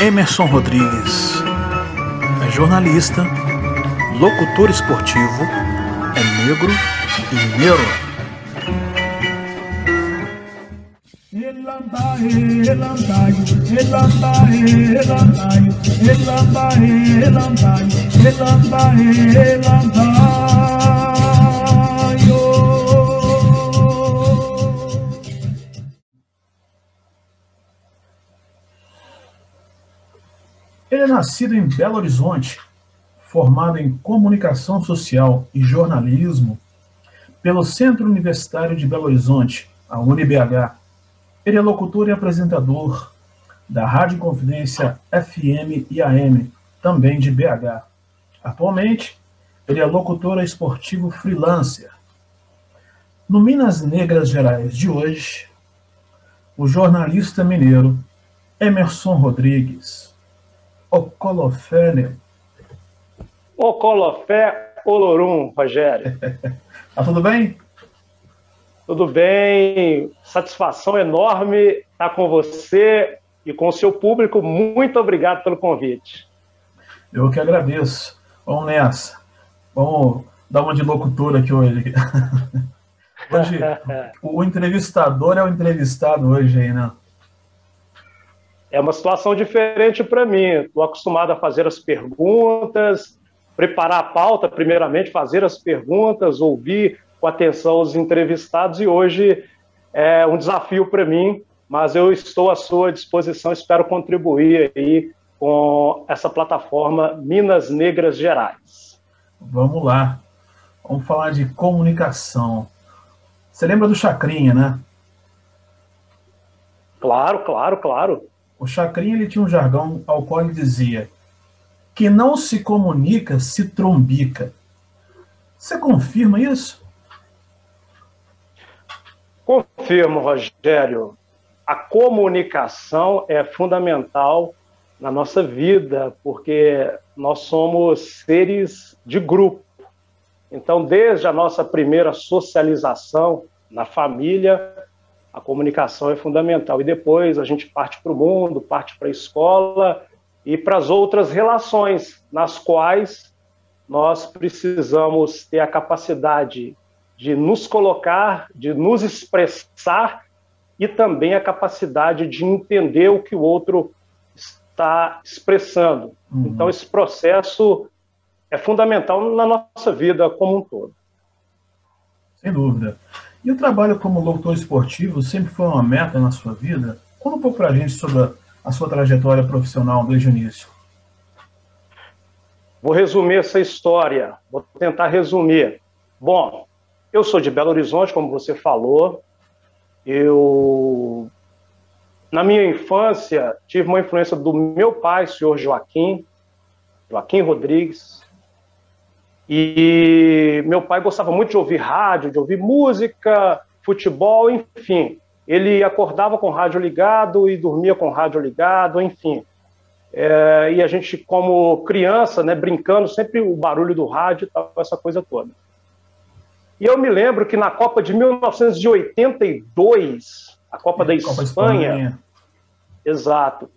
Emerson Rodrigues é jornalista, locutor esportivo, é negro e mineiro. Ele é nascido em Belo Horizonte, formado em Comunicação Social e Jornalismo pelo Centro Universitário de Belo Horizonte, a UniBH. Ele é locutor e apresentador da Rádio Confidência FM e AM, também de BH. Atualmente, ele é locutor esportivo freelancer. No Minas Negras Gerais de hoje, o jornalista mineiro Emerson Rodrigues Ocolofé. Ocolofé Olorum, Rogério. tá tudo bem? Tudo bem. Satisfação enorme estar com você e com o seu público. Muito obrigado pelo convite. Eu que agradeço. Vamos nessa. Vamos dar uma de locutor aqui hoje. Hoje, o entrevistador é o entrevistado hoje aí, né? É uma situação diferente para mim. Estou acostumado a fazer as perguntas, preparar a pauta, primeiramente, fazer as perguntas, ouvir com atenção os entrevistados, e hoje é um desafio para mim, mas eu estou à sua disposição, espero contribuir aí com essa plataforma Minas Negras Gerais. Vamos lá. Vamos falar de comunicação. Você lembra do Chacrinha, né? Claro, claro, claro. O Chacrinha ele tinha um jargão ao qual ele dizia que não se comunica, se trombica. Você confirma isso? Confirmo, Rogério. A comunicação é fundamental na nossa vida, porque nós somos seres de grupo. Então, desde a nossa primeira socialização na família, a comunicação é fundamental. E depois a gente parte para o mundo, parte para a escola e para as outras relações nas quais nós precisamos ter a capacidade de nos colocar, de nos expressar e também a capacidade de entender o que o outro está expressando. Uhum. Então, esse processo é fundamental na nossa vida como um todo. Sem dúvida. E o trabalho como locutor esportivo sempre foi uma meta na sua vida? Conta um pouco para a gente sobre a sua trajetória profissional desde o início. Vou resumir essa história, vou tentar resumir. Bom, eu sou de Belo Horizonte, como você falou. Eu, na minha infância, tive uma influência do meu pai, senhor Joaquim, Joaquim Rodrigues, e meu pai gostava muito de ouvir rádio, de ouvir música, futebol, enfim. Ele acordava com o rádio ligado e dormia com o rádio ligado, enfim. É, e a gente, como criança, né, brincando, sempre o barulho do rádio e tal, essa coisa toda. E eu me lembro que na Copa de 1982, a Copa, da, Copa Espanha, Espanha, exato,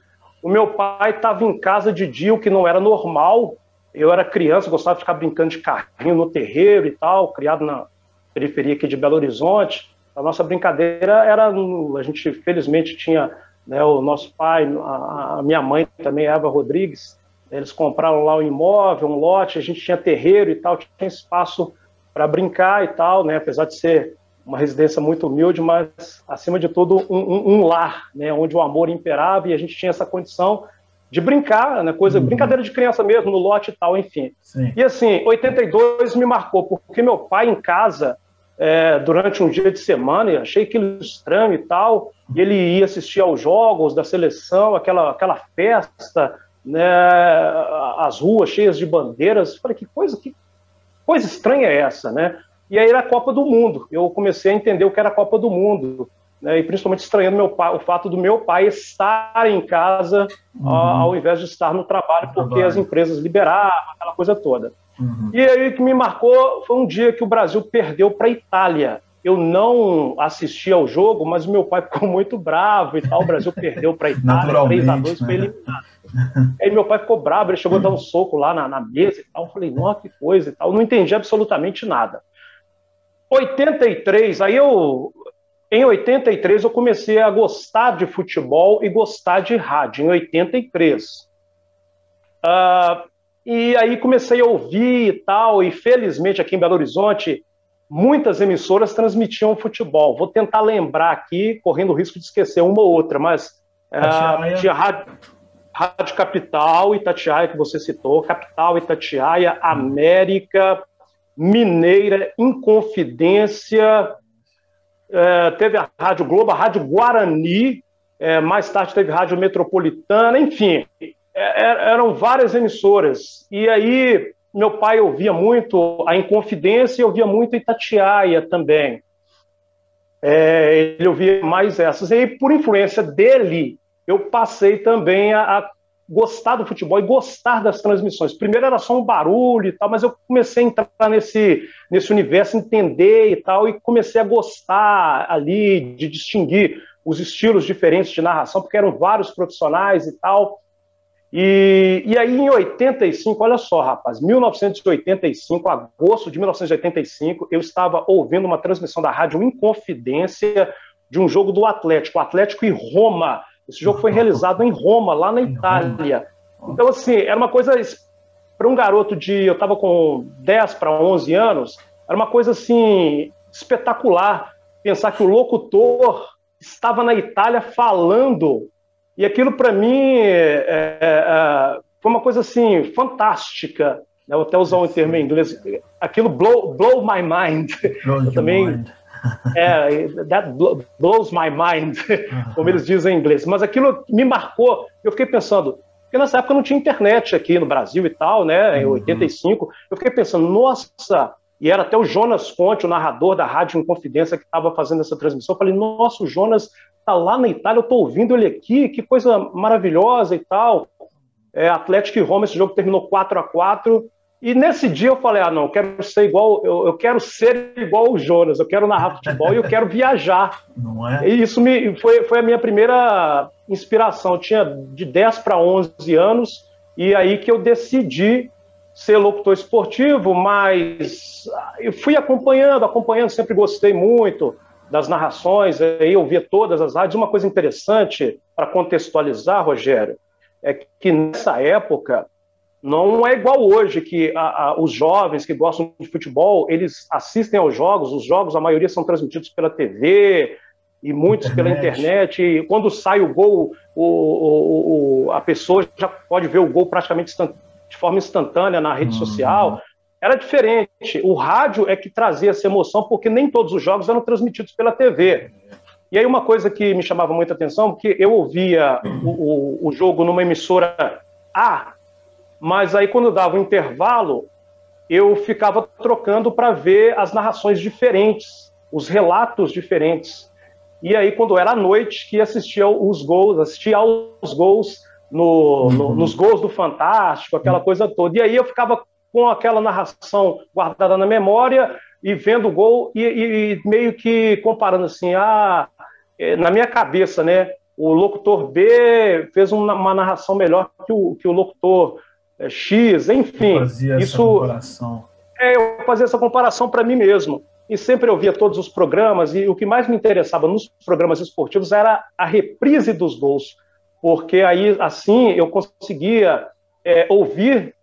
o meu pai estava em casa de dia, o que não era normal, eu era criança, gostava de ficar brincando de carrinho no terreiro e tal, criado na periferia aqui de Belo Horizonte. A nossa brincadeira era, a gente felizmente tinha né, o nosso pai, a, minha mãe também, Eva Rodrigues, eles compraram lá um imóvel, um lote, a gente tinha terreiro e tal, tinha espaço para brincar e tal, né, apesar de ser uma residência muito humilde, mas acima de tudo um, um, um lar, né, onde o amor imperava e a gente tinha essa condição de brincar, né? Coisa, uhum. brincadeira de criança mesmo, no lote e tal, enfim. Sim. E assim, 82 me marcou, porque meu pai em casa, é, durante um dia de semana, eu achei aquilo estranho e tal, e ele ia assistir aos jogos da seleção, aquela, aquela festa, né? As ruas cheias de bandeiras. Eu falei, que coisa, que coisa estranha é essa, né? E aí era a Copa do Mundo. Eu comecei a entender o que era a Copa do Mundo né, e principalmente estranhando pai, o fato do meu pai estar em casa uhum. ao invés de estar no trabalho, no porque trabalho. as empresas liberavam, aquela coisa toda. Uhum. E aí o que me marcou foi um dia que o Brasil perdeu para a Itália. eu não assisti ao jogo, mas meu pai ficou muito bravo e tal. O Brasil perdeu para a Itália, 3 a 2 foi eliminado. Aí meu pai ficou bravo, ele chegou a dar um soco lá na, na mesa e tal. Eu falei, nossa, que coisa e tal. Eu não entendi absolutamente nada. 83, aí eu. Em 83 eu comecei a gostar de futebol e gostar de rádio, em 83. Uh, e aí comecei a ouvir e tal, e felizmente aqui em Belo Horizonte muitas emissoras transmitiam futebol. Vou tentar lembrar aqui, correndo o risco de esquecer uma ou outra, mas uh, tinha rádio, rádio, Capital, Itatiaia, que você citou, Capital, Itatiaia, América, Mineira, Inconfidência, uh, teve a Rádio Globo, a Rádio Guarani, uh, mais tarde teve a Rádio Metropolitana, enfim, é, eram várias emissoras. E aí meu pai ouvia muito a Inconfidência e ouvia muito Itatiaia também. É, ele ouvia mais essas. E aí, por influência dele, eu passei também a, a, gostar do futebol e gostar das transmissões. Primeiro era só um barulho e tal, mas eu comecei a entrar nesse, nesse universo, entender e tal, e comecei a gostar ali de distinguir os estilos diferentes de narração, porque eram vários profissionais e tal. E, e aí, em 85, olha só, rapaz, 1985, agosto de 1985, eu estava ouvindo uma transmissão da Rádio Inconfidência de um jogo do Atlético, Atlético e Roma. Esse jogo foi realizado em Roma, lá na Itália. Então, assim, era uma coisa para um garoto de. Eu estava com 10 para 11 anos, era uma coisa assim espetacular pensar que o locutor estava na Itália falando e aquilo, para mim, é, é, é, foi uma coisa assim, fantástica. Vou até usar um termo em inglês. Aquilo blow, blow my mind. Blow Eu também. Mind. É, that blows my mind, como eles dizem em inglês. Mas aquilo me marcou. Eu fiquei pensando, porque nessa época não tinha internet aqui no Brasil e tal, né? Em 85. Uhum. Eu fiquei pensando, nossa, e era até o Jonas Conte, o narrador da Rádio Inconfidência, que estava fazendo essa transmissão. Eu falei, nossa, o Jonas está lá na Itália, eu estou ouvindo ele aqui, que coisa maravilhosa e tal. É, Atlético e Roma, esse jogo terminou 4 a 4 E nesse dia eu falei, ah, não, eu quero ser igual, eu, eu quero ser igual o Jonas, eu quero narrar futebol e eu quero viajar. Não é? E isso me, foi, foi a minha primeira inspiração. Eu tinha de 10 para 11 anos, e aí que eu decidi ser locutor esportivo, mas eu fui acompanhando, acompanhando, sempre gostei muito das narrações, aí eu via todas as rádios. Uma coisa interessante para contextualizar, Rogério, é que nessa época não é igual hoje, que a, a, os jovens que gostam de futebol, eles assistem aos jogos, os jogos, a maioria são transmitidos pela TV e muitos internet. pela internet, e quando sai o gol, o, o, o, a pessoa já pode ver o gol praticamente de forma instantânea na rede uhum. social era diferente. O rádio é que trazia essa emoção, porque nem todos os jogos eram transmitidos pela TV. E aí uma coisa que me chamava muita atenção, porque eu ouvia o jogo numa emissora A, mas aí quando dava um intervalo, eu ficava trocando para ver as narrações diferentes, os relatos diferentes. E aí, quando era à noite, que assistia os gols, assistia aos gols no, no, uhum. nos gols do Fantástico, aquela coisa toda. E aí eu ficava com aquela narração guardada na memória e vendo o gol e, e meio que comparando assim, ah, é, na minha cabeça, né? O locutor B fez uma, uma narração melhor que o, que o locutor é, X, enfim. Eu fazia isso, essa comparação. É, eu fazia essa comparação para mim mesmo. E sempre eu via todos os programas, e o que mais me interessava nos programas esportivos era a reprise dos gols, porque aí, assim, eu conseguia é, ouvir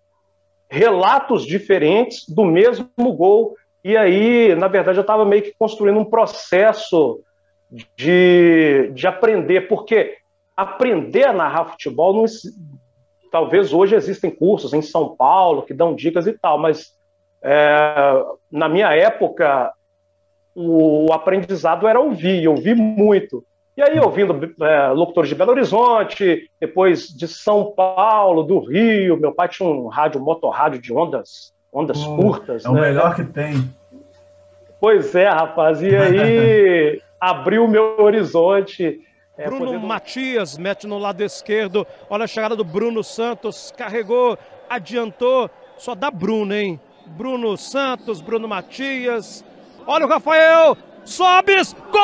relatos diferentes do mesmo gol. E aí, na verdade, eu estava meio que construindo um processo de, de aprender, porque aprender a narrar futebol, não, talvez hoje existem cursos em São Paulo que dão dicas e tal, mas é, na minha época o, o aprendizado era ouvir, ouvir muito. E aí, ouvindo é, locutores de Belo Horizonte, depois de São Paulo, do Rio, meu pai tinha um rádio, motorrádio de ondas, ondas curtas. É o né? melhor que tem. Pois é, rapaz. E aí abriu o meu horizonte. É, Bruno podendo... Matias mete no lado esquerdo. Olha a chegada do Bruno Santos. Carregou, adiantou. Só dá Bruno, hein? Bruno Santos, Bruno Matias. Olha o Rafael. Sobes, golaço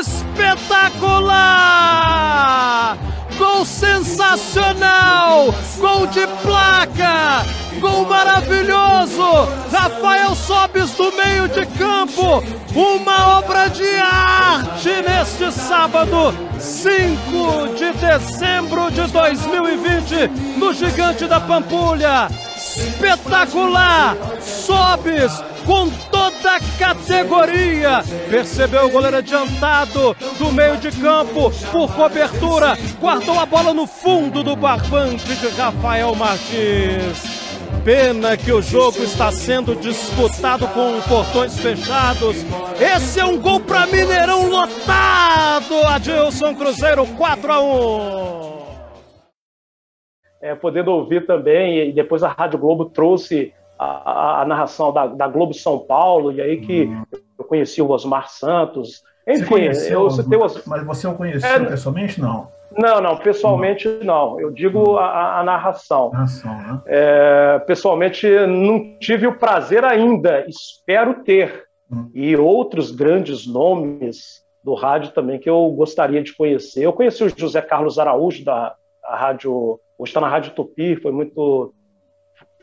espetacular! Gol sensacional! Gol de placa! Gol maravilhoso! Rafael Sobes do meio de campo! Uma obra de arte neste sábado, 5 de dezembro de 2020, no Gigante da Pampulha! Espetacular! Sobes com toda a categoria. Percebeu o goleiro adiantado do meio de campo por cobertura. Guardou a bola no fundo do barbante de Rafael Martins. Pena que o jogo está sendo disputado com portões fechados. Esse é um gol para Mineirão lotado. Adilson Cruzeiro 4 a 1. É, podendo ouvir também, e depois a Rádio Globo trouxe a, a, a narração da, da, Globo São Paulo, e aí que uhum. eu conheci o Osmar Santos. Enfim, eu citei o Mas você o conheceu é, pessoalmente? Não. Não, não, pessoalmente não. Eu digo a, a narração. narração né? é, pessoalmente não tive o prazer ainda, espero ter. Hum. E outros grandes nomes do rádio também que eu gostaria de conhecer. Eu conheci o José Carlos Araújo da rádio, hoje está na Rádio Tupi, foi muito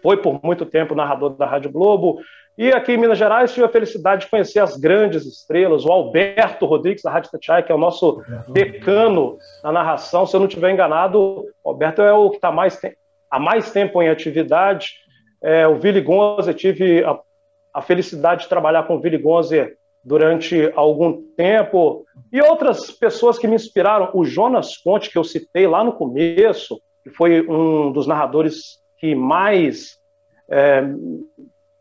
foi por muito tempo narrador da Rádio Globo. E aqui em Minas Gerais tive a felicidade de conhecer as grandes estrelas, o Alberto Rodrigues, da Rádio Tatiai, que é o nosso decano na narração. Se eu não estiver enganado, o Alberto é o que está mais há mais tempo em atividade. É, o Vili Gonzer, tive a, a, felicidade de trabalhar com o Vili Gonzer durante algum tempo. E outras pessoas que me inspiraram, o Jonas Conte, que eu citei lá no começo, que foi um dos narradores que mais é,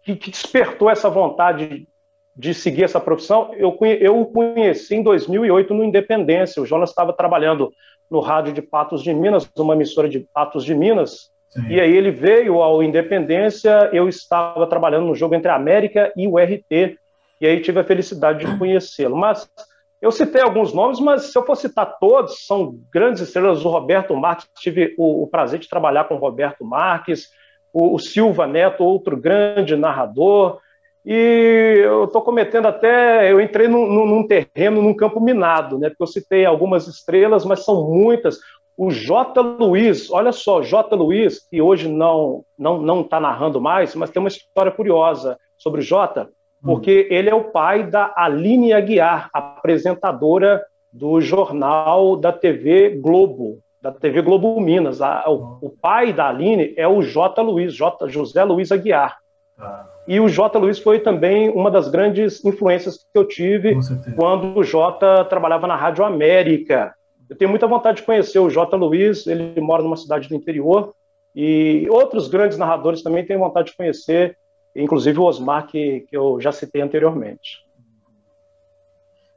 que, que, despertou essa vontade de seguir essa profissão, eu, eu o conheci em 2008 no Independência. O Jonas estava trabalhando no rádio de Patos de Minas, uma emissora de Patos de Minas, Sim. e aí ele veio ao Independência, eu estava trabalhando no jogo entre a América e o RT, e aí tive a felicidade de conhecê-lo. Mas eu citei alguns nomes, mas se eu for citar todos, são grandes estrelas. O Roberto Marques, tive o, o prazer de trabalhar com o Roberto Marques, o, o Silva Neto, outro grande narrador. E eu estou cometendo até. Eu entrei num, num, terreno, num campo minado, né? Porque eu citei algumas estrelas, mas são muitas. O J. Luiz, olha só, J. Luiz, que hoje não não não está narrando mais, mas tem uma história curiosa sobre o J porque ele é o pai da Aline Aguiar, apresentadora do jornal da TV Globo, da TV Globo Minas. o, o, pai da Aline é o J. Luiz, J. José Luiz Aguiar. Ah. E o J. Luiz foi também uma das grandes influências que eu tive quando o J. trabalhava na Rádio América. Eu tenho muita vontade de conhecer o J. Luiz, ele mora numa cidade do interior, e outros grandes narradores também tenho vontade de conhecer inclusive o Osmar, que, que eu já citei anteriormente.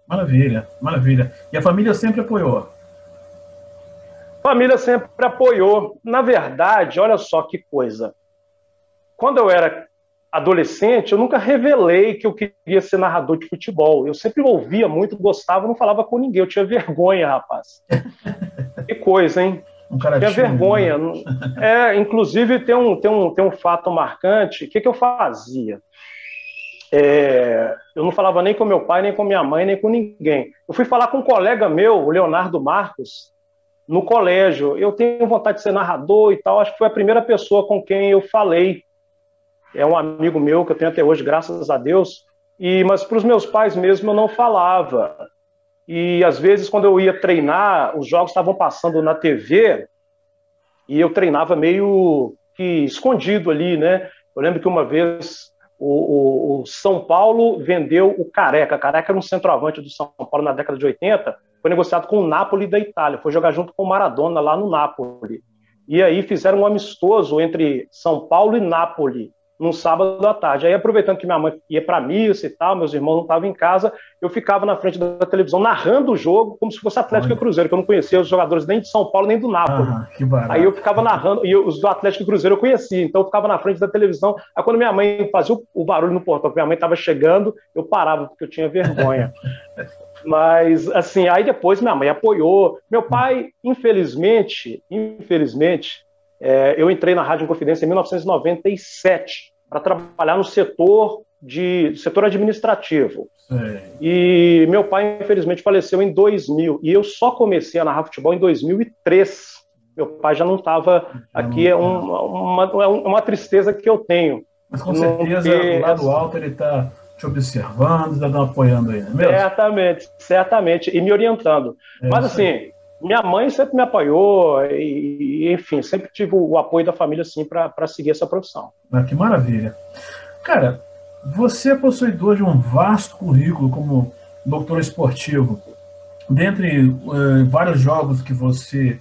Maravilha, maravilha. E a família sempre apoiou? Família sempre apoiou. Na verdade, olha só que coisa. Quando eu era adolescente, eu nunca revelei que eu queria ser narrador de futebol. Eu sempre ouvia muito, gostava, não falava com ninguém. Eu tinha vergonha, rapaz. que coisa, hein? Um cara Tinha vergonha. Né? É, inclusive tem um, tem, um, tem um fato marcante. O que, que eu fazia? É, eu não falava nem com meu pai, nem com minha mãe, nem com ninguém. Eu fui falar com um colega meu, o Leonardo Marcos, no colégio. Eu tenho vontade de ser narrador e tal. Acho que foi a primeira pessoa com quem eu falei. É um amigo meu que eu tenho até hoje, graças a Deus. E mas para os meus pais mesmo eu não falava. E às vezes, quando eu ia treinar, os jogos estavam passando na TV e eu treinava meio que escondido ali, né? Eu lembro que uma vez o, o, o São Paulo vendeu o Careca. Careca era um centroavante do São Paulo na década de 80. Foi negociado com o Napoli da Itália. Foi jogar junto com o Maradona lá no Napoli. E aí fizeram um amistoso entre São Paulo e Napoli num sábado à tarde. Aí, aproveitando que minha mãe ia para missa e tal, meus irmãos não estavam em casa, eu ficava na frente da televisão narrando o jogo como se fosse Atlético e Cruzeiro, que eu não conhecia os jogadores nem de São Paulo nem do Nápoles. Ah, aí eu ficava narrando, e os do Atlético e Cruzeiro eu conhecia, então eu ficava na frente da televisão. Aí quando minha mãe fazia o barulho no portão, que minha mãe estava chegando, eu parava, porque eu tinha vergonha. Mas, assim, aí depois minha mãe apoiou. Meu pai, infelizmente, infelizmente, é, eu entrei na Rádio Confidência em 1997 para trabalhar no setor de setor administrativo. E meu pai, infelizmente, faleceu em 2000. E eu só comecei a narrar futebol em 2003. Meu pai já não estava aqui. É uma, uma, é uma, tristeza que eu tenho. Mas com certeza, do lado alto, ele está te observando, está apoiando aí, não é mesmo? Certamente, certamente. E me orientando. É, Mas, assim, minha mãe sempre me apoiou. E, enfim, sempre tive o apoio da família, assim, para seguir essa profissão. Ah, que maravilha. Cara, você é possuidor de um vasto currículo como doutor esportivo. Dentre uh, vários jogos que você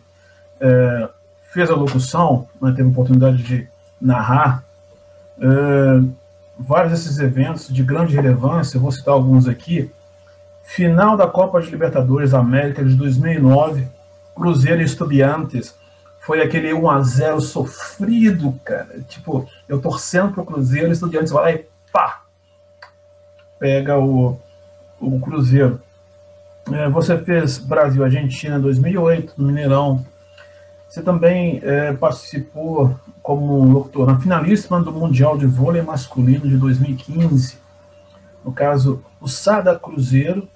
uh, fez a locução, né, teve a oportunidade de narrar, uh, vários desses eventos de grande relevância, vou citar alguns aqui. Final da Copa de Libertadores América de 2009, Cruzeiro e Estudiantes. Foi aquele 1 a 0 sofrido, cara. Tipo, eu torcendo pro Cruzeiro, Estudiantes vai lá e pá, pega o, o Cruzeiro. É, você fez Brasil-Argentina 2008, no Mineirão. Você também é, participou como locutor na finalíssima do Mundial de Vôlei Masculino de 2015. No caso, o Sada Cruzeiro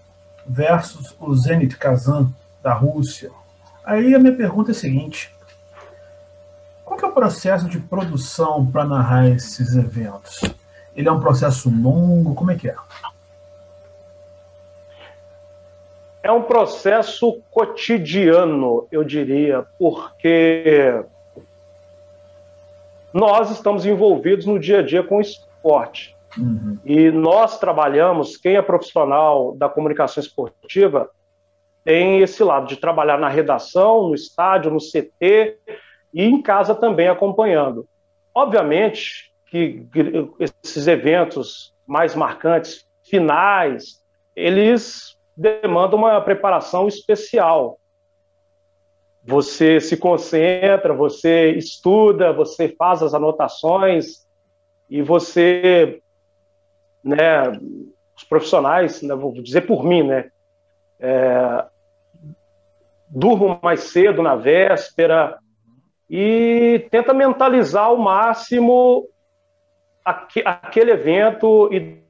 versus o Zenit Kazan da Rússia. Aí a minha pergunta é a seguinte: qual é o processo de produção para narrar esses eventos? Ele é um processo longo? Como é que é? É um processo cotidiano, eu diria, porque nós estamos envolvidos no dia a dia com o esporte. Uhum. E nós trabalhamos, quem é profissional da comunicação esportiva, tem esse lado de trabalhar na redação, no estádio, no CT e em casa também acompanhando. Obviamente, que esses eventos mais marcantes, finais, eles demandam uma preparação especial. Você se concentra, você estuda, você faz as anotações e você, né, os profissionais, né, vou dizer por mim, né, é, durmo mais cedo na véspera e tenta mentalizar ao máximo aquele evento e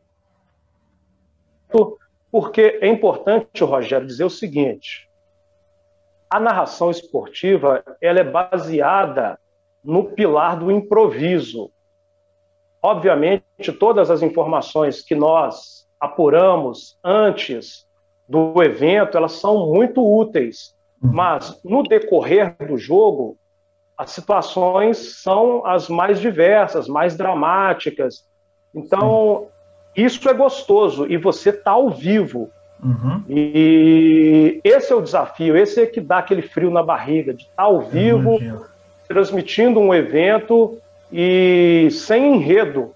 porque é importante, Rogério, dizer o seguinte: a narração esportiva ela é baseada no pilar do improviso. Obviamente, todas as informações que nós apuramos antes do evento, elas são muito úteis, uhum. mas no decorrer do jogo, as situações são as mais diversas, mais dramáticas. Então, isso é gostoso e você está ao vivo. Uhum. E esse é o desafio, esse é que dá aquele frio na barriga, de estar tá ao vivo, transmitindo um evento e sem enredo.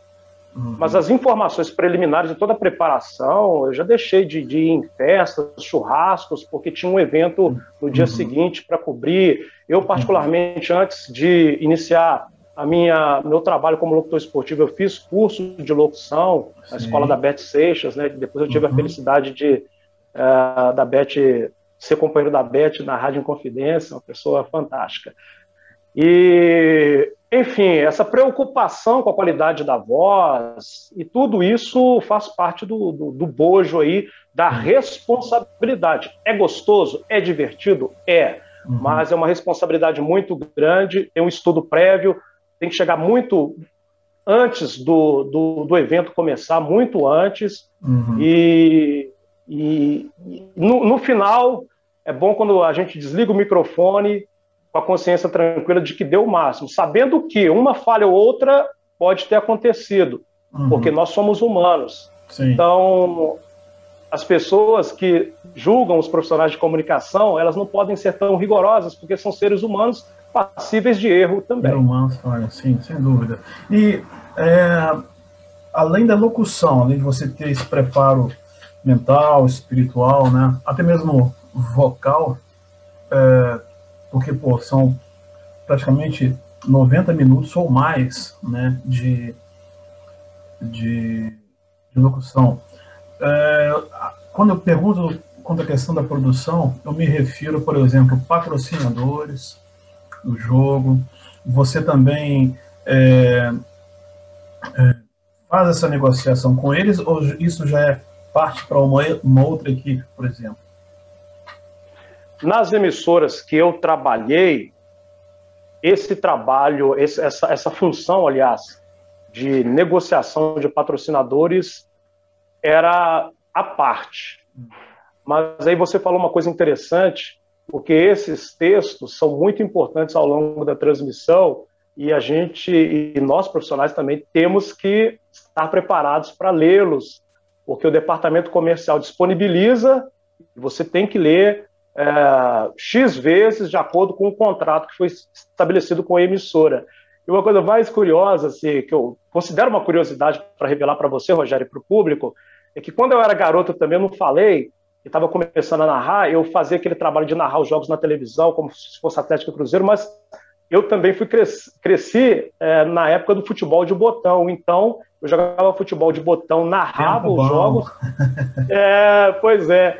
Uhum. Mas as informações preliminares de toda a preparação, eu já deixei de, de ir em festas, churrascos, porque tinha um evento no dia uhum. seguinte para cobrir. Eu, particularmente, antes de iniciar a minha meu trabalho como locutor esportivo, eu fiz curso de locução na escola da Beth Seixas, né? Depois eu tive uhum. a felicidade de uh, da Beth ser companheiro da Beth na Rádio Inconfidência, uma pessoa fantástica. E, enfim, essa preocupação com a qualidade da voz e tudo isso faz parte do, do, do bojo aí da uhum. responsabilidade. É gostoso? É divertido? É. Uhum. Mas é uma responsabilidade muito grande, tem um estudo prévio, tem que chegar muito antes do, do, do evento começar, muito antes. Uhum. E, e no, no final, é bom quando a gente desliga o microfone com a consciência tranquila de que deu o máximo, sabendo que uma falha ou outra pode ter acontecido, uhum. porque nós somos humanos. Sim. Então, as pessoas que julgam os profissionais de comunicação, elas não podem ser tão rigorosas, porque são seres humanos passíveis de erro também. Humanos, olha, sim, sem dúvida. E é, além da locução, além de você ter esse preparo mental, espiritual, né, até mesmo vocal, é, porque pô, são praticamente 90 minutos ou mais né, de, de, de locução. É, quando eu pergunto quanto à questão da produção, eu me refiro, por exemplo, patrocinadores do jogo. Você também é, é, faz essa negociação com eles ou isso já é parte para uma, uma outra equipe, por exemplo? Nas emissoras que eu trabalhei, esse trabalho, esse, essa, essa função, aliás, de negociação de patrocinadores era a parte. Mas aí você falou uma coisa interessante, porque esses textos são muito importantes ao longo da transmissão e a gente e nós profissionais também temos que estar preparados para lê-los, porque o departamento comercial disponibiliza você tem que ler é, X vezes de acordo com o contrato que foi estabelecido com a emissora. E uma coisa mais curiosa, assim, que eu considero uma curiosidade para revelar para você, Rogério, e para o público, é que quando eu era garoto também, eu não falei, e estava começando a narrar, eu fazia aquele trabalho de narrar os jogos na televisão, como se fosse Atlético Cruzeiro, mas eu também fui cresci, cresci é, na época do futebol de botão, então eu jogava futebol de botão, narrava os jogos. É, pois é.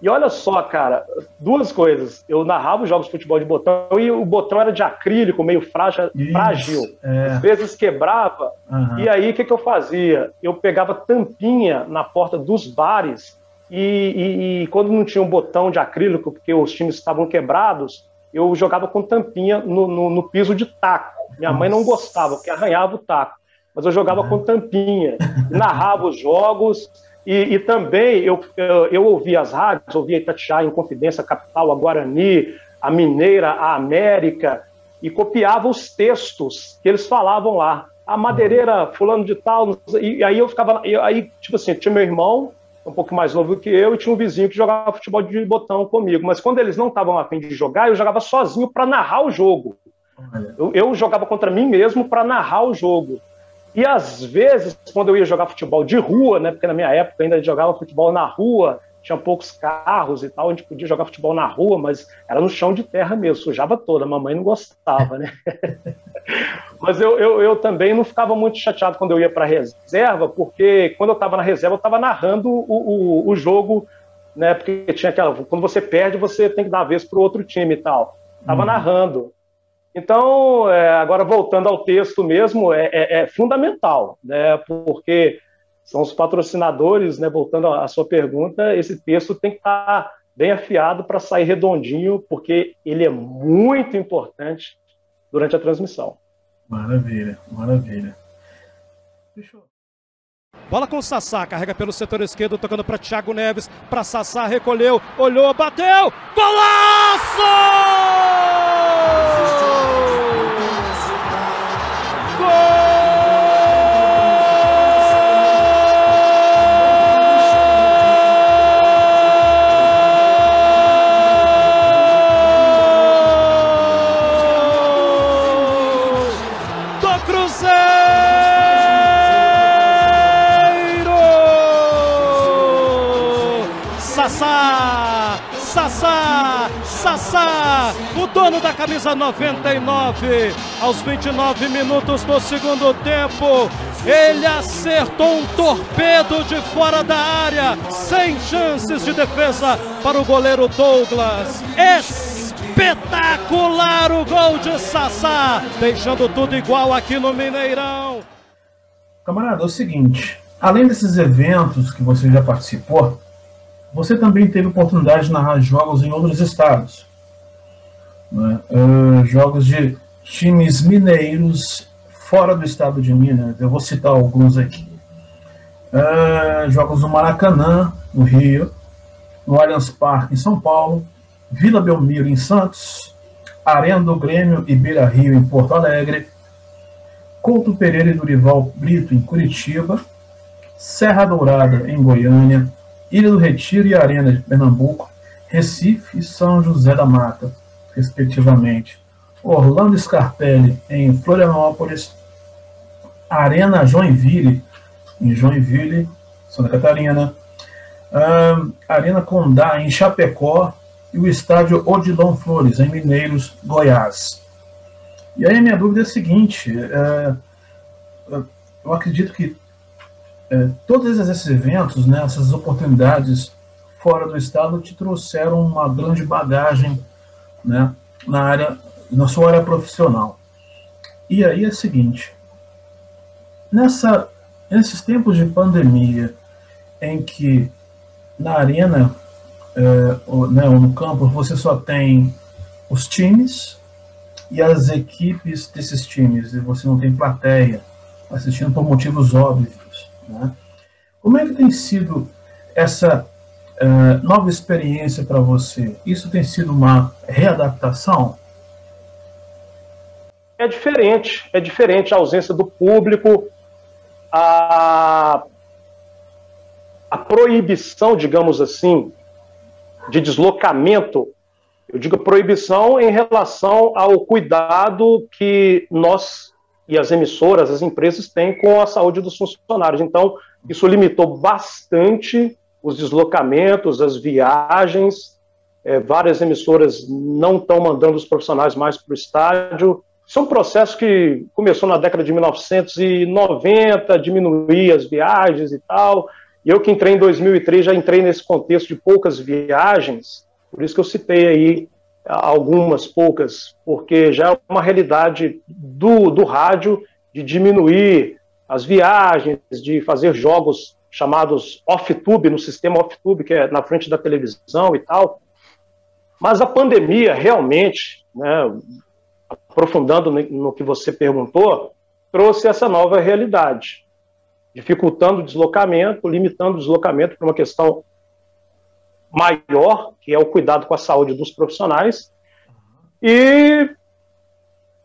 E olha só, cara, duas coisas. Eu narrava os jogos de futebol de botão e o botão era de acrílico, meio frágil. Isso, frágil. É. Às vezes quebrava. Uhum. E aí, o que, que eu fazia? Eu pegava tampinha na porta dos bares e, e, e, quando não tinha um botão de acrílico, porque os times estavam quebrados, eu jogava com tampinha no, no, no piso de taco. Minha Nossa. mãe não gostava, porque arranhava o taco. Mas eu jogava com tampinha, narrava os jogos e, e também eu, eu, eu, ouvia as rádios, ouvia Itatiaia, Confidência, Capital, a Guarani, a Mineira, a América, e copiava os textos que eles falavam lá. A madeireira, fulano de tal, e aí eu ficava. E aí, tipo assim, tinha meu irmão, um pouco mais novo que eu, e tinha um vizinho que jogava futebol de botão comigo. Mas quando eles não estavam afim de jogar, eu jogava sozinho para narrar o jogo. Eu, eu jogava contra mim mesmo para narrar o jogo. E às vezes, quando eu ia jogar futebol de rua, né, porque na minha época ainda jogava futebol na rua, tinha poucos carros e tal, a gente podia jogar futebol na rua, mas era no chão de terra mesmo, sujava toda, a mamãe não gostava, né? mas eu, eu, eu, também não ficava muito chateado quando eu ia para reserva, porque quando eu estava na reserva, eu estava narrando o, o, o, jogo, né? Porque tinha aquela. Quando você perde, você tem que dar a vez para o outro time e tal. Estava uhum. narrando. Então, é, agora voltando ao texto mesmo, é, é, é, fundamental, né, porque são os patrocinadores, né, voltando à sua pergunta, esse texto tem que estar bem afiado para sair redondinho, porque ele é muito importante durante a transmissão. Maravilha, maravilha. Bola com Sassá, carrega pelo setor esquerdo, tocando para Thiago Neves, para Sassá, recolheu, olhou, bateu, golaço! Dono da camisa 99, aos 29 minutos do segundo tempo, ele acertou um torpedo de fora da área, sem chances de defesa para o goleiro Douglas. Espetacular o gol de Sassá, deixando tudo igual aqui no Mineirão. Camarada, é o seguinte, além desses eventos que você já participou, você também teve oportunidade de narrar jogos em outros estados. Uh, jogos de times mineiros fora do estado de Minas. Eu vou citar alguns aqui. Uh, jogos no Maracanã, no Rio, no Allianz Parque, em São Paulo, Vila Belmiro, em Santos, Arena do Grêmio e Beira Rio, em Porto Alegre, Couto Pereira e Durival Brito, em Curitiba, Serra Dourada, em Goiânia, Ilha do Retiro e Arena de Pernambuco, Recife e São José da Mata, respectivamente. Orlando Scarpelli, em Florianópolis, Arena Joinville, em Joinville, Santa Catarina, uh, Arena Condá, em Chapecó, e o estádio Odilon Flores, em Mineiros, Goiás. E aí minha dúvida é a seguinte, uh, eu acredito que é, todos esses eventos, né, essas oportunidades fora do estado te trouxeram uma grande bagagem né, na área, na sua área profissional. E aí é o seguinte, nessa, nesses tempos de pandemia, em que na arena, é, ou, né, ou no campo, você só tem os times e as equipes desses times, e você não tem plateia assistindo por motivos óbvios. Né? Como é que tem sido essa uh, nova experiência para você? Isso tem sido uma readaptação? É diferente, é diferente a ausência do público, a, a proibição, digamos assim, de deslocamento. Eu digo proibição em relação ao cuidado que nós e as emissoras, as empresas têm com a saúde dos funcionários. Então, isso limitou bastante os deslocamentos, as viagens. É, várias emissoras não estão mandando os profissionais mais para o estádio. Isso é um processo que começou na década de 1990, diminuir as viagens e tal. E eu que entrei em 2003 já entrei nesse contexto de poucas viagens, por isso que eu citei aí algumas poucas, porque já é uma realidade do, do rádio de diminuir as viagens, de fazer jogos chamados off-tube, no sistema off-tube, que é na frente da televisão e tal. Mas a pandemia realmente, né, aprofundando no que você perguntou, trouxe essa nova realidade, dificultando o deslocamento, limitando o deslocamento para uma questão maior, que é o cuidado com a saúde dos profissionais, e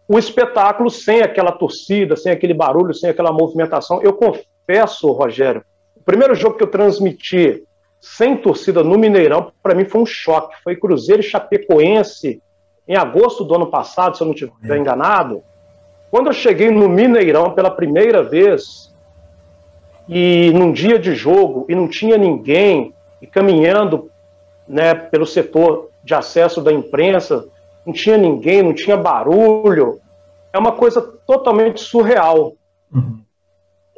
o espetáculo sem aquela torcida, sem aquele barulho, sem aquela movimentação. Eu confesso, Rogério, primeiro jogo que eu transmiti sem torcida no Mineirão, para mim foi um choque. Foi Cruzeiro e Chapecoense em agosto do ano passado, se eu não estiver enganado. Quando eu cheguei no Mineirão pela primeira vez, e num dia de jogo, e não tinha ninguém, e caminhando né, pelo setor de acesso da imprensa, não tinha ninguém, não tinha barulho. É uma coisa totalmente surreal. Uhum.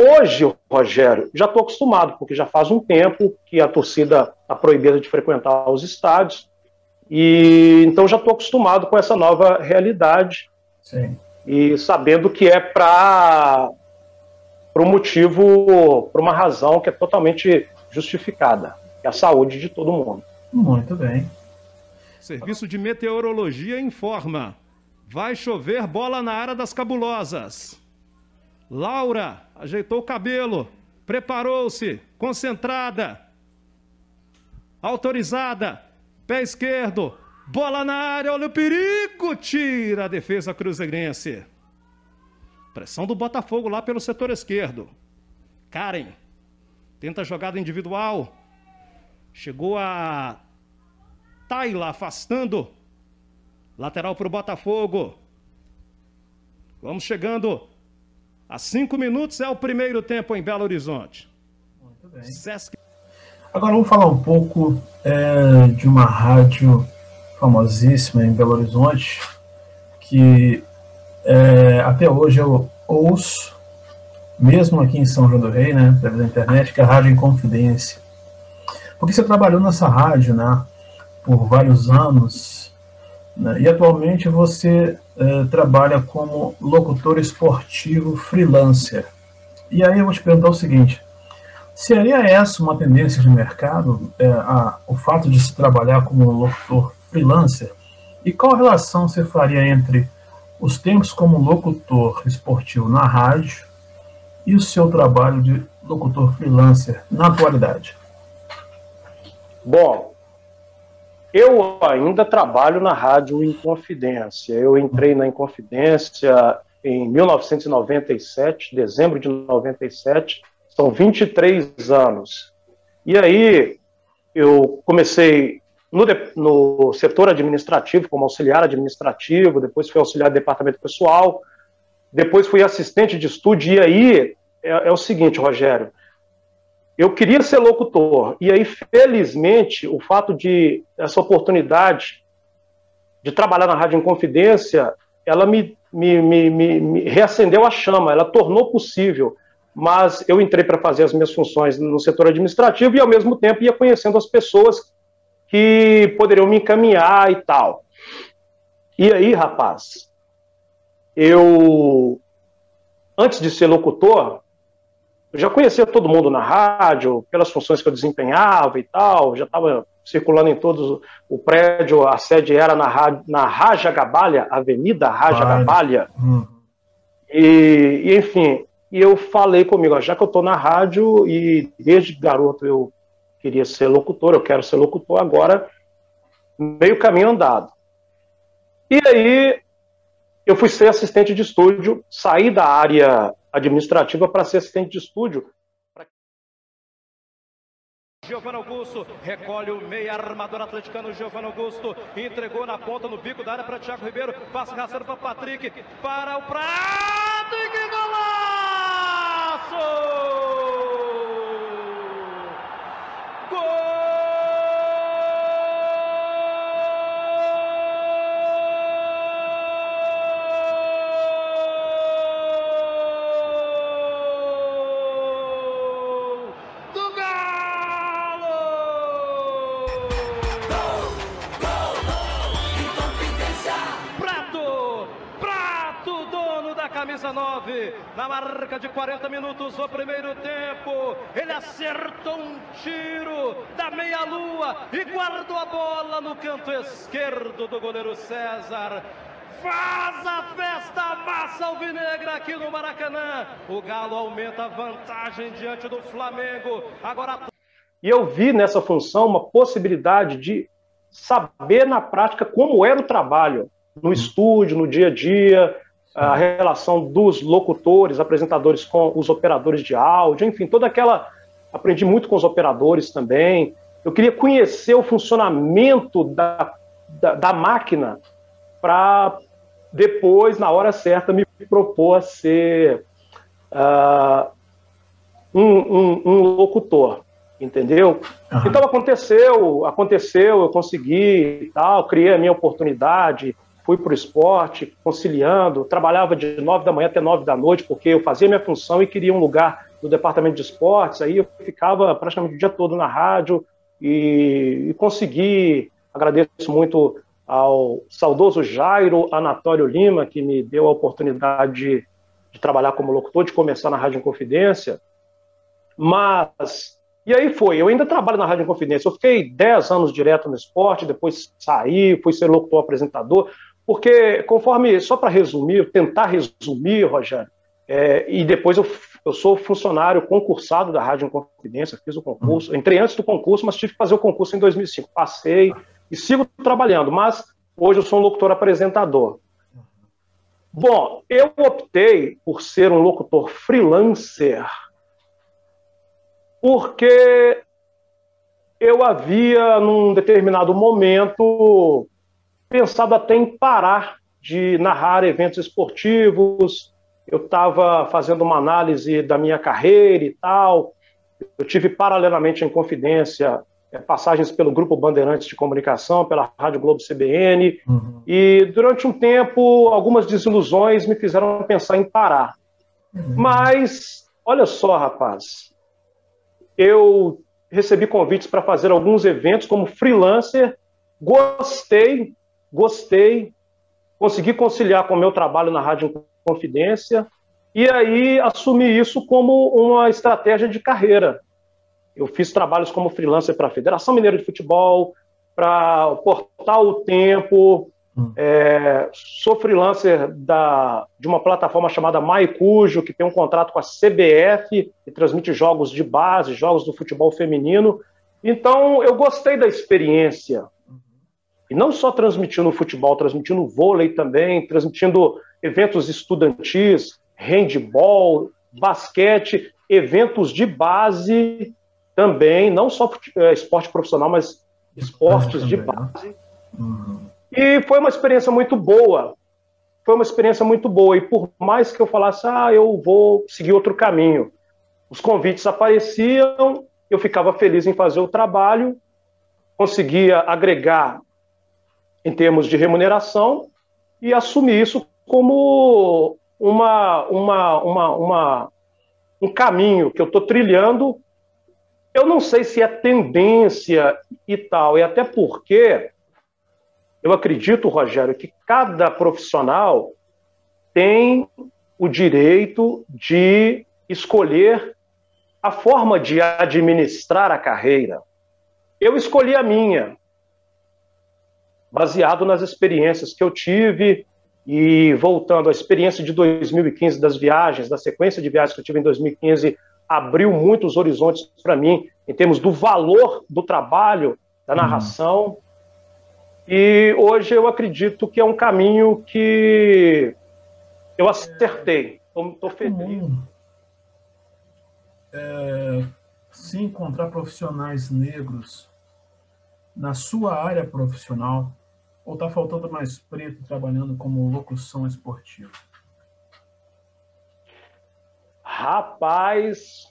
Hoje, Rogério, já estou acostumado, porque já faz um tempo que a torcida está proibida de frequentar os estádios. E então já estou acostumado com essa nova realidade. Sim. E sabendo que é para um motivo, por uma razão que é totalmente justificada, que é a saúde de todo mundo. Muito bem. Serviço de Meteorologia informa. Vai chover bola na área das cabulosas. Laura ajeitou o cabelo, preparou-se, concentrada, autorizada, pé esquerdo, bola na área, olha o perigo, tira a defesa cruzeirense. Pressão do Botafogo lá pelo setor esquerdo. Karen tenta jogada individual. Chegou a Taila afastando. Lateral para o Botafogo. Vamos chegando a cinco minutos. É o primeiro tempo em Belo Horizonte. Muito bem. Sesc... Agora vamos falar um pouco é, de uma rádio famosíssima em Belo Horizonte que é, até hoje eu ouço, mesmo aqui em São João do Rei, né, pela internet, que é a Rádio Inconfidência. Porque você trabalhou nessa rádio, né? por vários anos né, e atualmente você é, trabalha como locutor esportivo freelancer. E aí eu vou te perguntar o seguinte: seria essa uma tendência de mercado, é, a, o fato de se trabalhar como locutor freelancer? E qual relação você faria entre os tempos como locutor esportivo na rádio e o seu trabalho de locutor freelancer na atualidade? Bom, eu ainda trabalho na rádio Inconfidência. Eu entrei na Inconfidência em 1997, dezembro de 97, são 23 anos. E aí eu comecei no, no, setor administrativo, como auxiliar administrativo, depois fui auxiliar de departamento pessoal, depois fui assistente de estúdio, e aí é, é o seguinte, Rogério, eu queria ser locutor, e aí, felizmente, o fato de essa oportunidade de trabalhar na Rádio Inconfidência, ela me, me, me, me reacendeu a chama, ela tornou possível. Mas eu entrei para fazer as minhas funções no setor administrativo e, ao mesmo tempo, ia conhecendo as pessoas que poderiam me encaminhar e tal. E aí, rapaz, eu, antes de ser locutor, eu já conhecia todo mundo na rádio, pelas funções que eu desempenhava e tal, já estava circulando em todos o prédio, a sede era na, na Raja Gabalha, Avenida Raja Gabalha. Hum. E, e, enfim, e eu falei comigo, já que eu estou na rádio e desde garoto eu queria ser locutor, eu quero ser locutor agora, meio caminho andado. E aí eu fui ser assistente de estúdio, saí da área administrativa para ser assistente de estúdio. Giovanni Augusto recolhe o meia armador atleticano Giovanni Augusto, entregou na ponta no bico da área para Thiago Ribeiro, passa rasteiro para Patrick, para o Prado e que golaço! camisa 9, na marca de 40 minutos do primeiro tempo. Ele acertou um tiro da meia-lua e guardou a bola no canto esquerdo do goleiro César. Faz a festa massa alvinegra aqui no Maracanã. O Galo aumenta a vantagem diante do Flamengo. Agora. E eu vi nessa função uma possibilidade de saber na prática como era o trabalho no estúdio, no dia a dia, a relação dos locutores, apresentadores com os operadores de áudio, enfim, toda aquela. Aprendi muito com os operadores também. Eu queria conhecer o funcionamento da, da, da máquina para depois, na hora certa, me propor a ser uh, um, um, um, locutor, entendeu? Uhum. Então aconteceu, aconteceu, eu consegui e tal, criei a minha oportunidade, fui para o esporte, conciliando, trabalhava de nove da manhã até nove da noite, porque eu fazia minha função e queria um lugar no departamento de esportes, aí eu ficava praticamente o dia todo na rádio e, e consegui, agradeço muito ao saudoso Jairo Anatório Lima, que me deu a oportunidade de, de trabalhar como locutor, de começar na Rádio Confidência, mas e aí foi, eu ainda trabalho na Rádio Confidência, eu fiquei 10 anos direto no esporte, depois saí, fui ser locutor apresentador, porque, conforme, só para resumir, tentar resumir, Rogério, é, e depois eu, eu sou funcionário concursado da Rádio Confidência, fiz o concurso, entrei antes do concurso, mas tive que fazer o concurso em 2005. Passei e sigo trabalhando, mas hoje eu sou um locutor apresentador. Bom, eu optei por ser um locutor freelancer porque eu havia, num determinado momento, pensado até em parar de narrar eventos esportivos. Eu estava fazendo uma análise da minha carreira e tal. Eu tive paralelamente em confidência é, passagens pelo Grupo Bandeirantes de Comunicação, pela Rádio Globo CBN. Uhum. E durante um tempo, algumas desilusões me fizeram pensar em parar. Uhum. Mas, olha só, rapaz, eu recebi convites para fazer alguns eventos como freelancer, gostei, gostei, consegui conciliar com o meu trabalho na Rádio Confidência e aí assumi isso como uma estratégia de carreira. Eu fiz trabalhos como freelancer para a Federação Mineira de Futebol, para o Portal O Tempo, hum. é, sou freelancer da, de uma plataforma chamada Maicujo, que tem um contrato com a CBF e transmite jogos de base, jogos do futebol feminino. Então, eu gostei da experiência. E não só transmitindo futebol, transmitindo vôlei também, transmitindo eventos estudantis, handball, basquete, eventos de base também, não só é, esporte profissional, mas esportes de né? base. Uhum. E foi uma experiência muito boa. Foi uma experiência muito boa. E por mais que eu falasse, ah, eu vou seguir outro caminho, os convites apareciam, eu ficava feliz em fazer o trabalho, conseguia agregar em termos de remuneração e assumir isso como uma, uma, uma, uma um caminho que eu estou trilhando. Eu não sei se é tendência e tal, e até porque eu acredito, Rogério, que cada profissional tem o direito de escolher a forma de administrar a carreira, eu escolhi a minha, baseado nas experiências que eu tive e voltando à experiência de 2015 das viagens, da sequência de viagens que eu tive em 2015, abriu muitos horizontes para mim em termos do valor do trabalho, da narração. Uhum. E hoje eu acredito que é um caminho que eu acertei. Estou feliz. Uhum. É, se encontrar profissionais negros na sua área profissional, ou está faltando mais preto trabalhando como locução esportiva? Rapaz,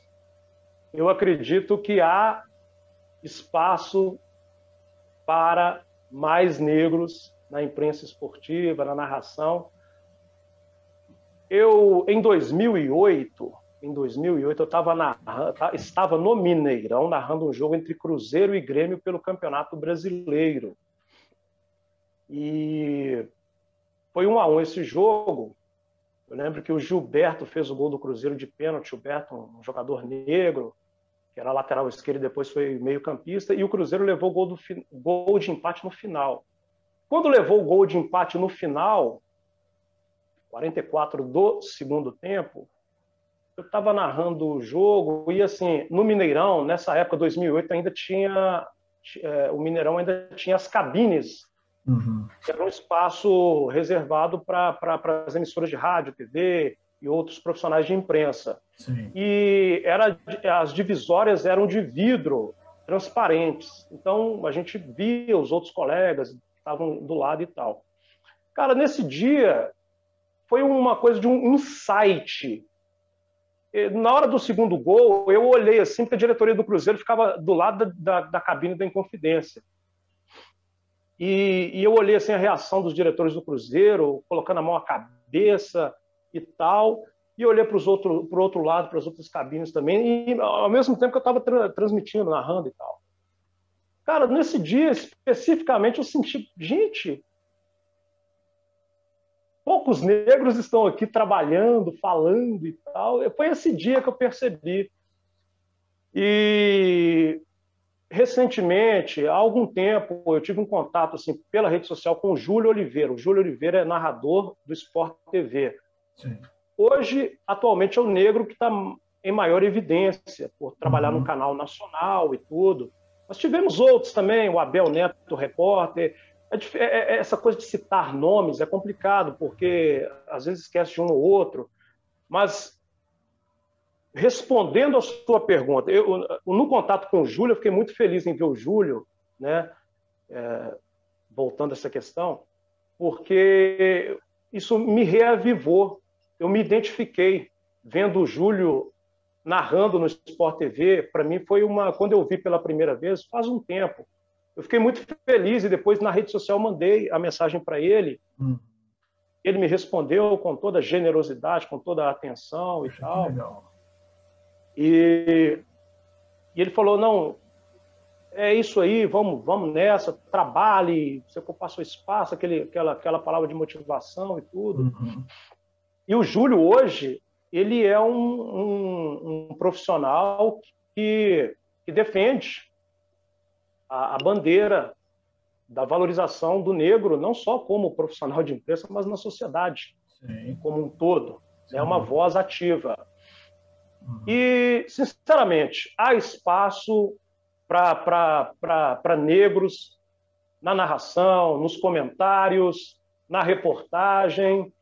eu acredito que há espaço para mais negros na imprensa esportiva, na narração. Eu, em 2008, em 2008 eu estava narrando, estava no Mineirão narrando um jogo entre Cruzeiro e Grêmio pelo Campeonato Brasileiro. E foi um a um esse jogo. Eu lembro que o Gilberto fez o gol do Cruzeiro de pênalti. Gilberto, um jogador negro, que era lateral esquerdo e depois foi meio-campista, e o Cruzeiro levou o gol, do, gol de empate no final. Quando levou o gol de empate no final, 44 do segundo tempo, eu estava narrando o jogo e assim, no Mineirão, nessa época, 2008, ainda tinha é, o Mineirão ainda tinha as cabines Uhum. Era um espaço reservado para as emissoras de rádio, TV e outros profissionais de imprensa. Sim. E era, as divisórias eram de vidro, transparentes. Então a gente via os outros colegas estavam do lado e tal. Cara, nesse dia foi uma coisa de um insight. Na hora do segundo gol, eu olhei assim, porque a diretoria do Cruzeiro ficava do lado da, da, da cabine da Inconfidência. E, e, eu olhei assim a reação dos diretores do Cruzeiro, colocando a mão à cabeça e tal, e olhei para o outro, outro lado, para as outras cabines também, e ao mesmo tempo que eu estava tra transmitindo, narrando e tal. Cara, nesse dia especificamente eu senti, gente, poucos negros estão aqui trabalhando, falando e tal. Foi esse dia que eu percebi. E recentemente, há algum tempo, eu tive um contato assim pela rede social com o Júlio Oliveira. O Júlio Oliveira é narrador do Sport TV. Sim. Hoje, atualmente, é o negro que está em maior evidência por trabalhar uhum. no canal nacional e tudo. Nós tivemos outros também, o Abel Neto, repórter. É, é, é, essa coisa de citar nomes é complicado, porque às vezes esquece de um ou outro. Mas respondendo a sua pergunta, eu, no contato com o Júlio, eu fiquei muito feliz em ver o Júlio, né, é, voltando a essa questão, porque isso me reavivou. Eu me identifiquei vendo o Júlio narrando no Sport TV. Para mim foi uma, quando eu vi pela primeira vez, faz um tempo. Eu fiquei muito feliz e depois na rede social mandei a mensagem para ele. Hum. Ele me respondeu com toda a generosidade, com toda a atenção e tal. Legal. E, e ele falou: não, é isso aí, vamos, vamos nessa, trabalhe, você ocupar seu espaço, aquele, aquela, aquela palavra de motivação e tudo. Uhum. E o Júlio, hoje, ele é um, um, um profissional que, que defende a, a, bandeira da valorização do negro, não só como profissional de imprensa, mas na sociedade Sim. como um todo. Sim. É uma voz ativa. E, sinceramente, há espaço para negros na narração, nos comentários, na reportagem.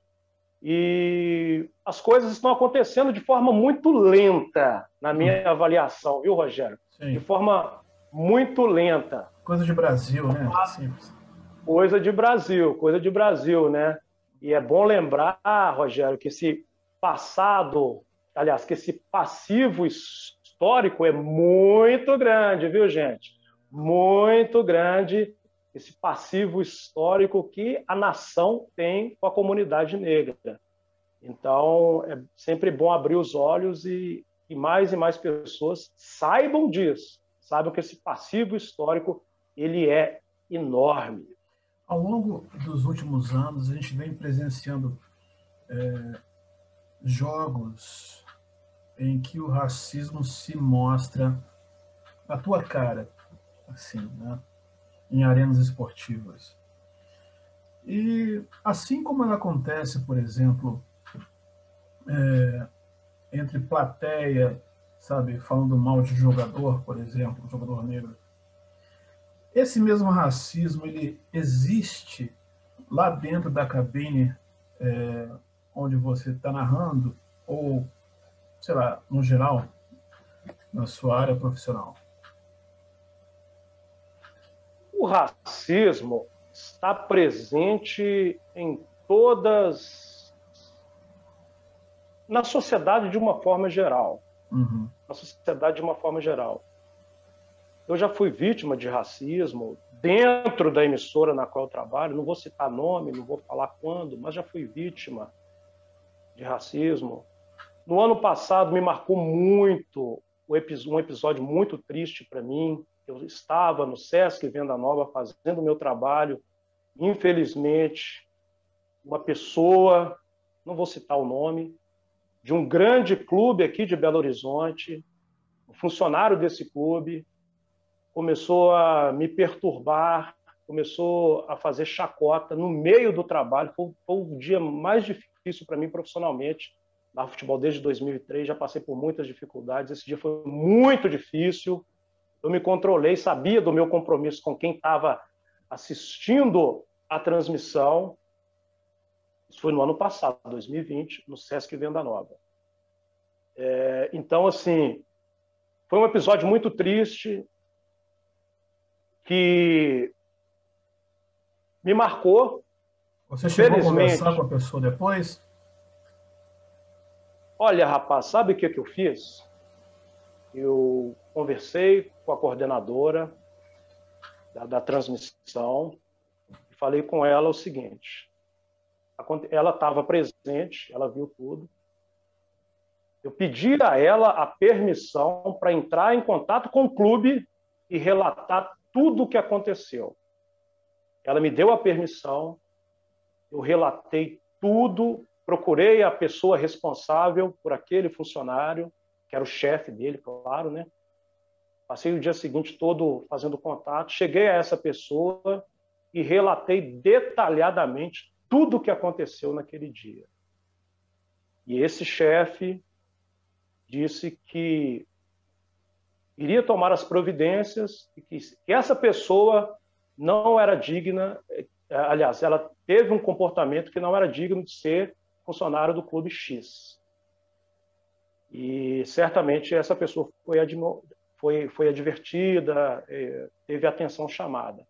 E as coisas estão acontecendo de forma muito lenta, na minha avaliação, viu, Rogério? Sim. De forma muito lenta. Coisa de Brasil, né? Simples. Coisa de Brasil, coisa de Brasil, né? E é bom lembrar, Rogério, que esse passado aliás, que esse passivo histórico é muito grande, viu, gente? Muito grande esse passivo histórico que a nação tem com a comunidade negra. Então, é sempre bom abrir os olhos e, e mais e mais pessoas saibam disso, saibam que esse passivo histórico ele é enorme. Ao longo dos últimos anos, a gente vem presenciando é, jogos em que o racismo se mostra na tua cara, assim, né? em arenas esportivas. E assim como ela acontece, por exemplo, é, entre plateia, sabe, falando mal de jogador, por exemplo, jogador negro, esse mesmo racismo ele existe lá dentro da cabine é, onde você está narrando ou, sei lá, no geral, na sua área profissional. O racismo está presente em todas. na sociedade de uma forma geral. Uhum. Na sociedade de uma forma geral. Eu já fui vítima de racismo dentro da emissora na qual eu trabalho, não vou citar nome, não vou falar quando, mas já fui vítima de racismo. No ano passado me marcou muito um episódio muito triste para mim, eu estava no Sesc Venda Nova fazendo o meu trabalho. Infelizmente, uma pessoa, não vou citar o nome, de um grande clube aqui de Belo Horizonte, um funcionário desse clube, começou a me perturbar, começou a fazer chacota no meio do trabalho. Foi, foi o dia mais difícil para mim profissionalmente na futebol desde 2003. Já passei por muitas dificuldades. Esse dia foi muito difícil eu me controlei, sabia do meu compromisso com quem estava assistindo a transmissão. Isso foi no ano passado, 2020, no Sesc Venda Nova. É, então, assim, foi um episódio muito triste que me marcou. Você chegou a conversar com a pessoa depois? Olha, rapaz, sabe o que, que eu fiz? Eu conversei com a coordenadora da, da transmissão e falei com ela o seguinte: ela estava presente, ela viu tudo. Eu pedi a ela a permissão para entrar em contato com o clube e relatar tudo o que aconteceu. Ela me deu a permissão, eu relatei tudo, procurei a pessoa responsável por aquele funcionário, que era o chefe dele, claro, né? Passei o dia seguinte todo fazendo contato, cheguei a essa pessoa e relatei detalhadamente tudo o que aconteceu naquele dia. E esse chefe disse que iria tomar as providências e que, essa pessoa não era digna, eh, aliás, ela teve um comportamento que não era digno de ser funcionário do Clube X. E certamente essa pessoa foi foi, foi advertida, é, teve atenção chamada.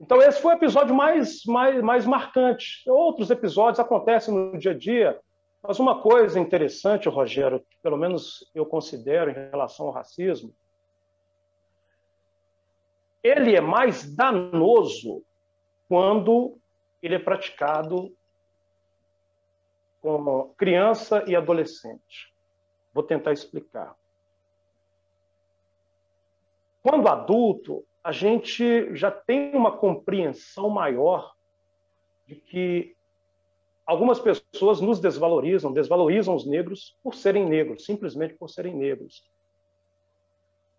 Então, esse foi o episódio mais, mais, mais marcante. Outros episódios acontecem no dia a dia, mas uma coisa interessante, Rogério, pelo menos eu considero em relação ao racismo, ele é mais danoso quando ele é praticado com criança e adolescente. Vou tentar explicar. Quando adulto, a gente já tem uma compreensão maior de que algumas pessoas nos desvalorizam, desvalorizam os negros por serem negros, simplesmente por serem negros.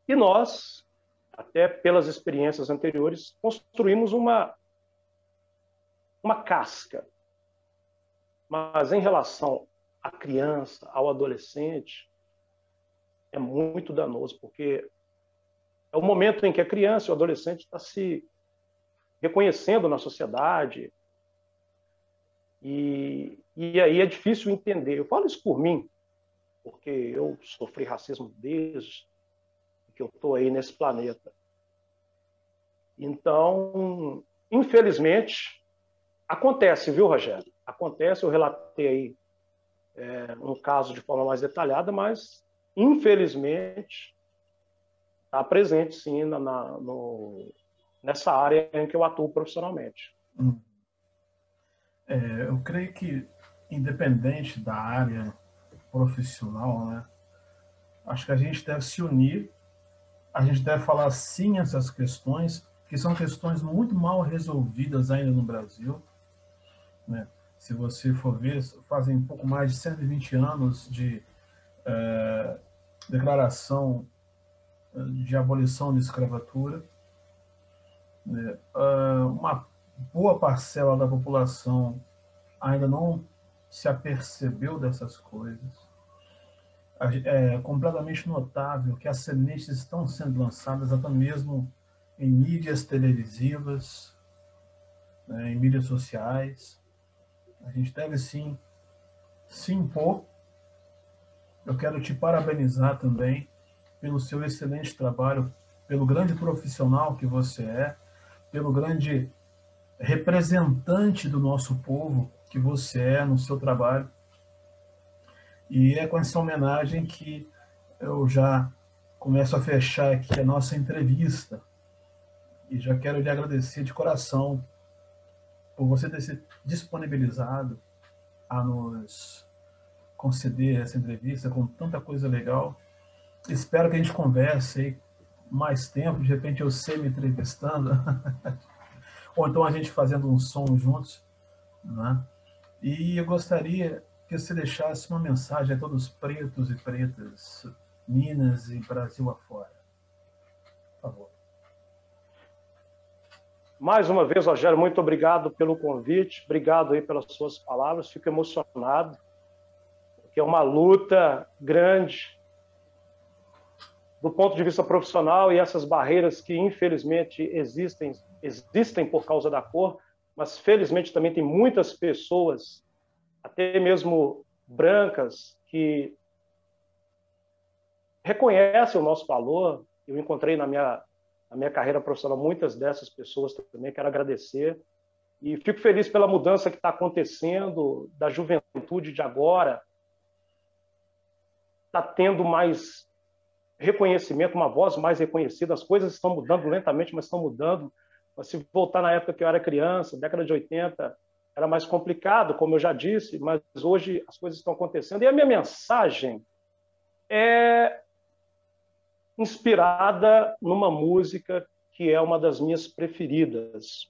E nós, até pelas experiências anteriores, construímos uma, uma casca. Mas em relação à criança, ao adolescente, é muito danoso, porque é o momento em que a criança, o adolescente está se reconhecendo na sociedade. E, e aí é difícil entender. Eu falo isso por mim, porque eu sofri racismo desde que eu estou aí nesse planeta. Então, infelizmente, acontece, viu, Rogério? Acontece, eu relatei aí é, um caso de forma mais detalhada, mas, infelizmente, está presente, sim, na, na no, nessa área em que eu atuo profissionalmente. Hum. É, eu creio que, independente da área profissional, né, acho que a gente deve se unir, a gente deve falar sim essas questões, que são questões muito mal resolvidas ainda no Brasil. Né? Se você for ver, fazem pouco mais de 120 anos de é, declaração de abolição de escravatura. Né? Ah, uma boa parcela da população ainda não se apercebeu dessas coisas. É completamente notável que as sementes estão sendo lançadas até mesmo em mídias televisivas, né, em mídias sociais. A gente deve sim se impor. Eu quero te parabenizar também pelo seu excelente trabalho, pelo grande profissional que você é, pelo grande representante do nosso povo que você é no seu trabalho. E é com essa homenagem que eu já começo a fechar aqui a nossa entrevista. E já quero lhe agradecer de coração por você ter se disponibilizado a nos conceder essa entrevista com tanta coisa legal. Espero que a gente converse aí mais tempo, de repente eu sei me entrevistando, ou então a gente fazendo um som juntos, né? E eu gostaria que você deixasse uma mensagem a todos os pretos e pretas, Minas e Brasil afora. Por favor. Mais uma vez, Rogério, muito obrigado pelo convite, obrigado aí pelas suas palavras, fico emocionado, porque é uma luta grande do ponto de vista profissional e essas barreiras que infelizmente existem, existem por causa da cor, mas felizmente também tem muitas pessoas, até mesmo brancas, que reconhecem o nosso valor. Eu encontrei na minha, na minha carreira profissional muitas dessas pessoas também, quero agradecer. E fico feliz pela mudança que está acontecendo, da juventude de agora. Está tendo mais reconhecimento, uma voz mais reconhecida. As coisas estão mudando lentamente, mas estão mudando. Mas se voltar na época que eu era criança, década de 80, era mais complicado, como eu já disse, mas hoje as coisas estão acontecendo. E a minha mensagem é inspirada numa música que é uma das minhas preferidas.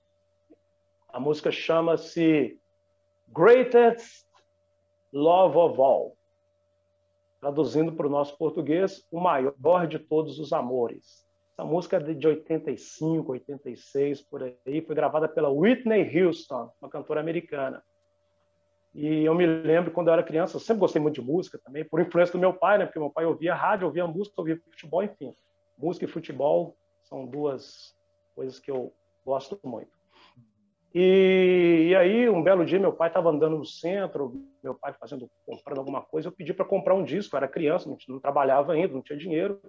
A música chama-se Greatest Love of All. Traduzindo para o nosso português, o maior de todos os amores. Essa música é de 85, 86, por aí, foi gravada pela Whitney Houston, uma cantora americana. E eu me lembro quando eu era criança, eu sempre gostei muito de música também, por influência do meu pai, né? Porque meu pai ouvia rádio, ouvia música, ouvia futebol, enfim. Música e futebol são duas coisas que eu gosto muito. E, e aí, um belo dia, meu pai estava andando no centro, meu pai fazendo, comprando alguma coisa, eu pedi para comprar um disco, eu era criança, não, não trabalhava ainda, não tinha dinheiro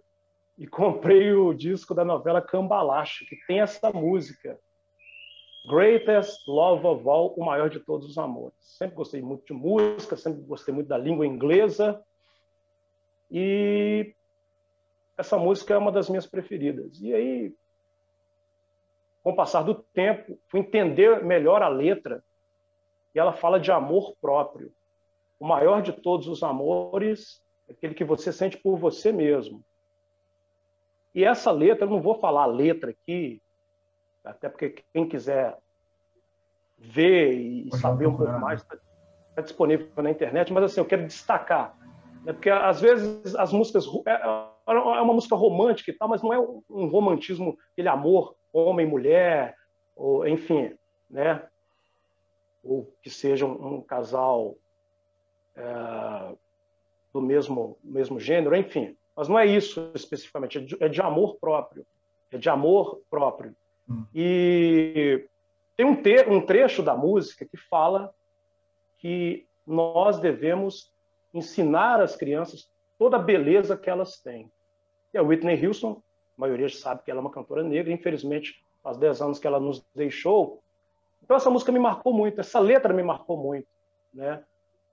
e comprei o disco da novela Cambalacho, que tem essa música. Greatest Love of All, o maior de todos os amores. Sempre gostei muito de música, sempre gostei muito da língua inglesa. E essa música é uma das minhas preferidas. E aí, com o passar do tempo, fui entender melhor a letra. E ela fala de amor próprio. O maior de todos os amores é aquele que você sente por você mesmo. E essa letra, eu não vou falar a letra aqui, até porque quem quiser ver e saber um pouco mais, está tá disponível na internet, mas assim, eu quero destacar, né, porque às vezes as músicas, é, é uma música romântica e tal, mas não é um romantismo, aquele amor homem-mulher, ou enfim, né, ou que seja um, um casal é, do mesmo, mesmo gênero, enfim. Mas não é isso especificamente, é de, é de amor próprio. É de amor próprio. E tem um, te, um trecho da música que fala que nós devemos ensinar às crianças toda a beleza que elas têm. E a Whitney Houston, a maioria sabe que ela é uma cantora negra, infelizmente faz 10 anos que ela nos deixou. Então essa música me marcou muito, essa letra me marcou muito. Né?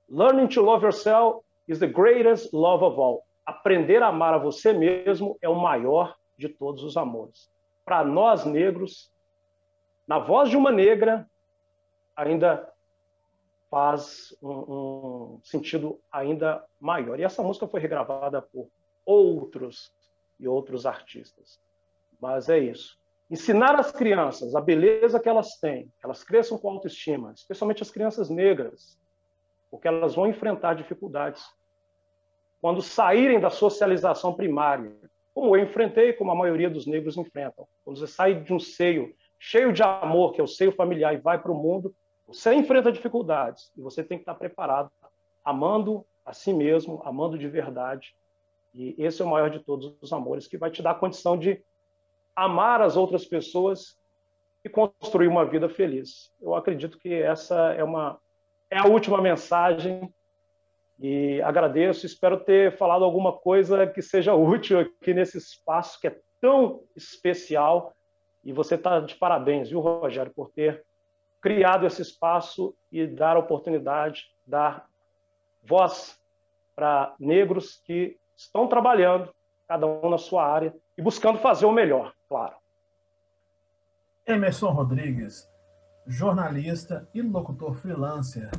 Learning to love yourself is the greatest love of all aprender a amar a você mesmo é o maior de todos os amores. Para nós negros, na voz de uma negra, ainda faz um, um, sentido ainda maior. E essa música foi regravada por outros e outros artistas. Mas é isso. Ensinar as crianças a beleza que elas têm, que elas cresçam com autoestima, especialmente as crianças negras, porque elas vão enfrentar dificuldades quando saírem da socialização primária, como eu enfrentei, como a maioria dos negros enfrentam. Quando você sai de um seio cheio de amor, que é o seio familiar, e vai para o mundo, você enfrenta dificuldades e você tem que estar preparado, amando a si mesmo, amando de verdade. E esse é o maior de todos os amores, que vai te dar a condição de amar as outras pessoas e construir uma vida feliz. Eu acredito que essa é uma é a última mensagem e agradeço, espero ter falado alguma coisa que seja útil aqui nesse espaço que é tão especial. E você está de parabéns, viu, Rogério, por ter criado esse espaço e dar oportunidade, dar voz para negros que estão trabalhando, cada um na sua área, e buscando fazer o melhor, claro. Emerson Rodrigues, jornalista e locutor freelancer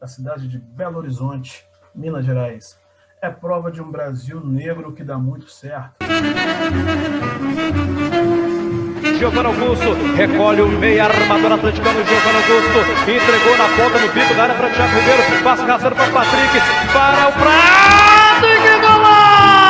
da cidade de Belo Horizonte, Minas Gerais. É prova de um Brasil negro que dá muito certo. Giovanni Augusto recolhe o meia armador atleticano Giovanni Augusto entregou na ponta no bico da área para Thiago Ribeiro passa caçando para Patrick para o Prato e que golaço!